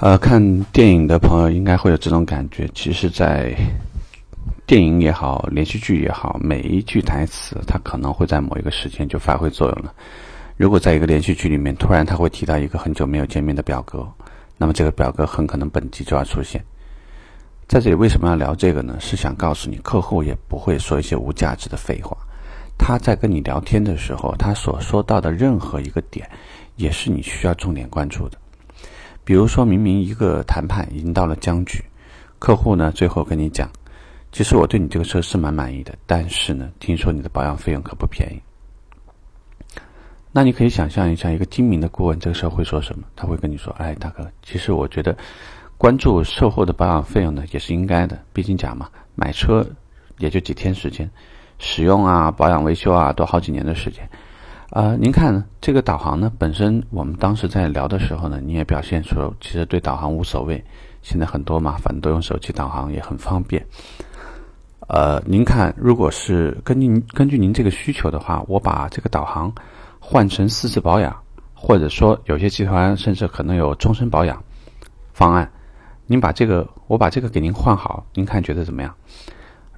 呃，看电影的朋友应该会有这种感觉。其实，在电影也好，连续剧也好，每一句台词，它可能会在某一个时间就发挥作用了。如果在一个连续剧里面，突然他会提到一个很久没有见面的表哥，那么这个表哥很可能本集就要出现。在这里为什么要聊这个呢？是想告诉你，客户也不会说一些无价值的废话。他在跟你聊天的时候，他所说到的任何一个点，也是你需要重点关注的。比如说明明一个谈判已经到了僵局，客户呢最后跟你讲，其实我对你这个车是蛮满意的，但是呢，听说你的保养费用可不便宜。那你可以想象一下，一个精明的顾问这个时候会说什么？他会跟你说：“哎，大哥，其实我觉得关注售后的保养费用呢也是应该的，毕竟讲嘛，买车也就几天时间，使用啊、保养维修啊都好几年的时间。”啊，您看这个导航呢，本身我们当时在聊的时候呢，你也表现出其实对导航无所谓。现在很多嘛，反正都用手机导航也很方便。呃，您看，如果是根据根据您这个需求的话，我把这个导航换成四次保养，或者说有些集团甚至可能有终身保养方案，您把这个我把这个给您换好，您看觉得怎么样？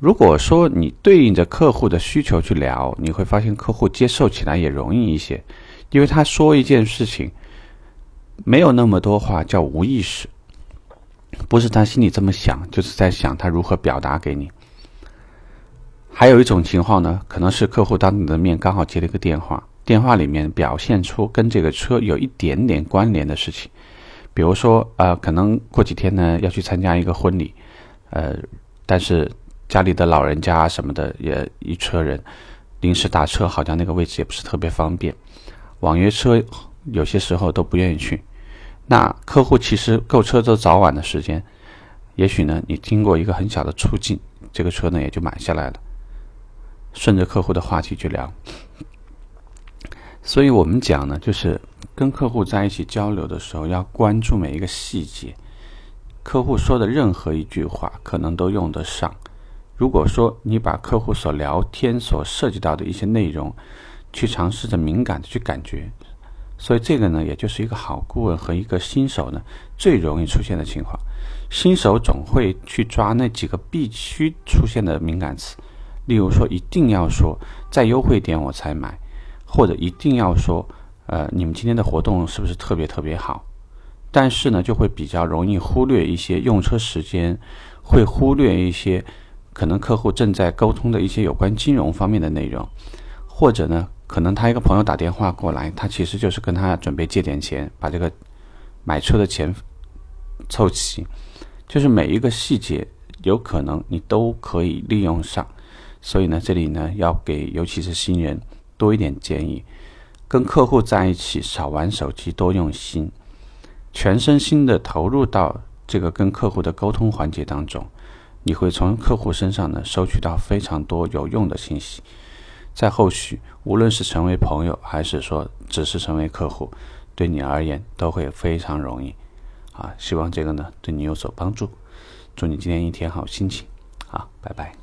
如果说你对应着客户的需求去聊，你会发现客户接受起来也容易一些，因为他说一件事情，没有那么多话叫无意识，不是他心里这么想，就是在想他如何表达给你。还有一种情况呢，可能是客户当你的面刚好接了一个电话，电话里面表现出跟这个车有一点点关联的事情，比如说呃，可能过几天呢要去参加一个婚礼，呃，但是。家里的老人家什么的也一车人，临时打车好像那个位置也不是特别方便，网约车有些时候都不愿意去。那客户其实购车都早晚的时间，也许呢你经过一个很小的促进，这个车呢也就买下来了。顺着客户的话题去聊，所以我们讲呢，就是跟客户在一起交流的时候，要关注每一个细节，客户说的任何一句话可能都用得上。如果说你把客户所聊天所涉及到的一些内容，去尝试着敏感的去感觉，所以这个呢，也就是一个好顾问和一个新手呢最容易出现的情况。新手总会去抓那几个必须出现的敏感词，例如说一定要说再优惠点我才买，或者一定要说呃你们今天的活动是不是特别特别好？但是呢，就会比较容易忽略一些用车时间，会忽略一些。可能客户正在沟通的一些有关金融方面的内容，或者呢，可能他一个朋友打电话过来，他其实就是跟他准备借点钱，把这个买车的钱凑齐。就是每一个细节，有可能你都可以利用上。所以呢，这里呢要给尤其是新人多一点建议：跟客户在一起，少玩手机，多用心，全身心的投入到这个跟客户的沟通环节当中。你会从客户身上呢收取到非常多有用的信息，在后续无论是成为朋友，还是说只是成为客户，对你而言都会非常容易。啊，希望这个呢对你有所帮助。祝你今天一天好心情。好，拜拜。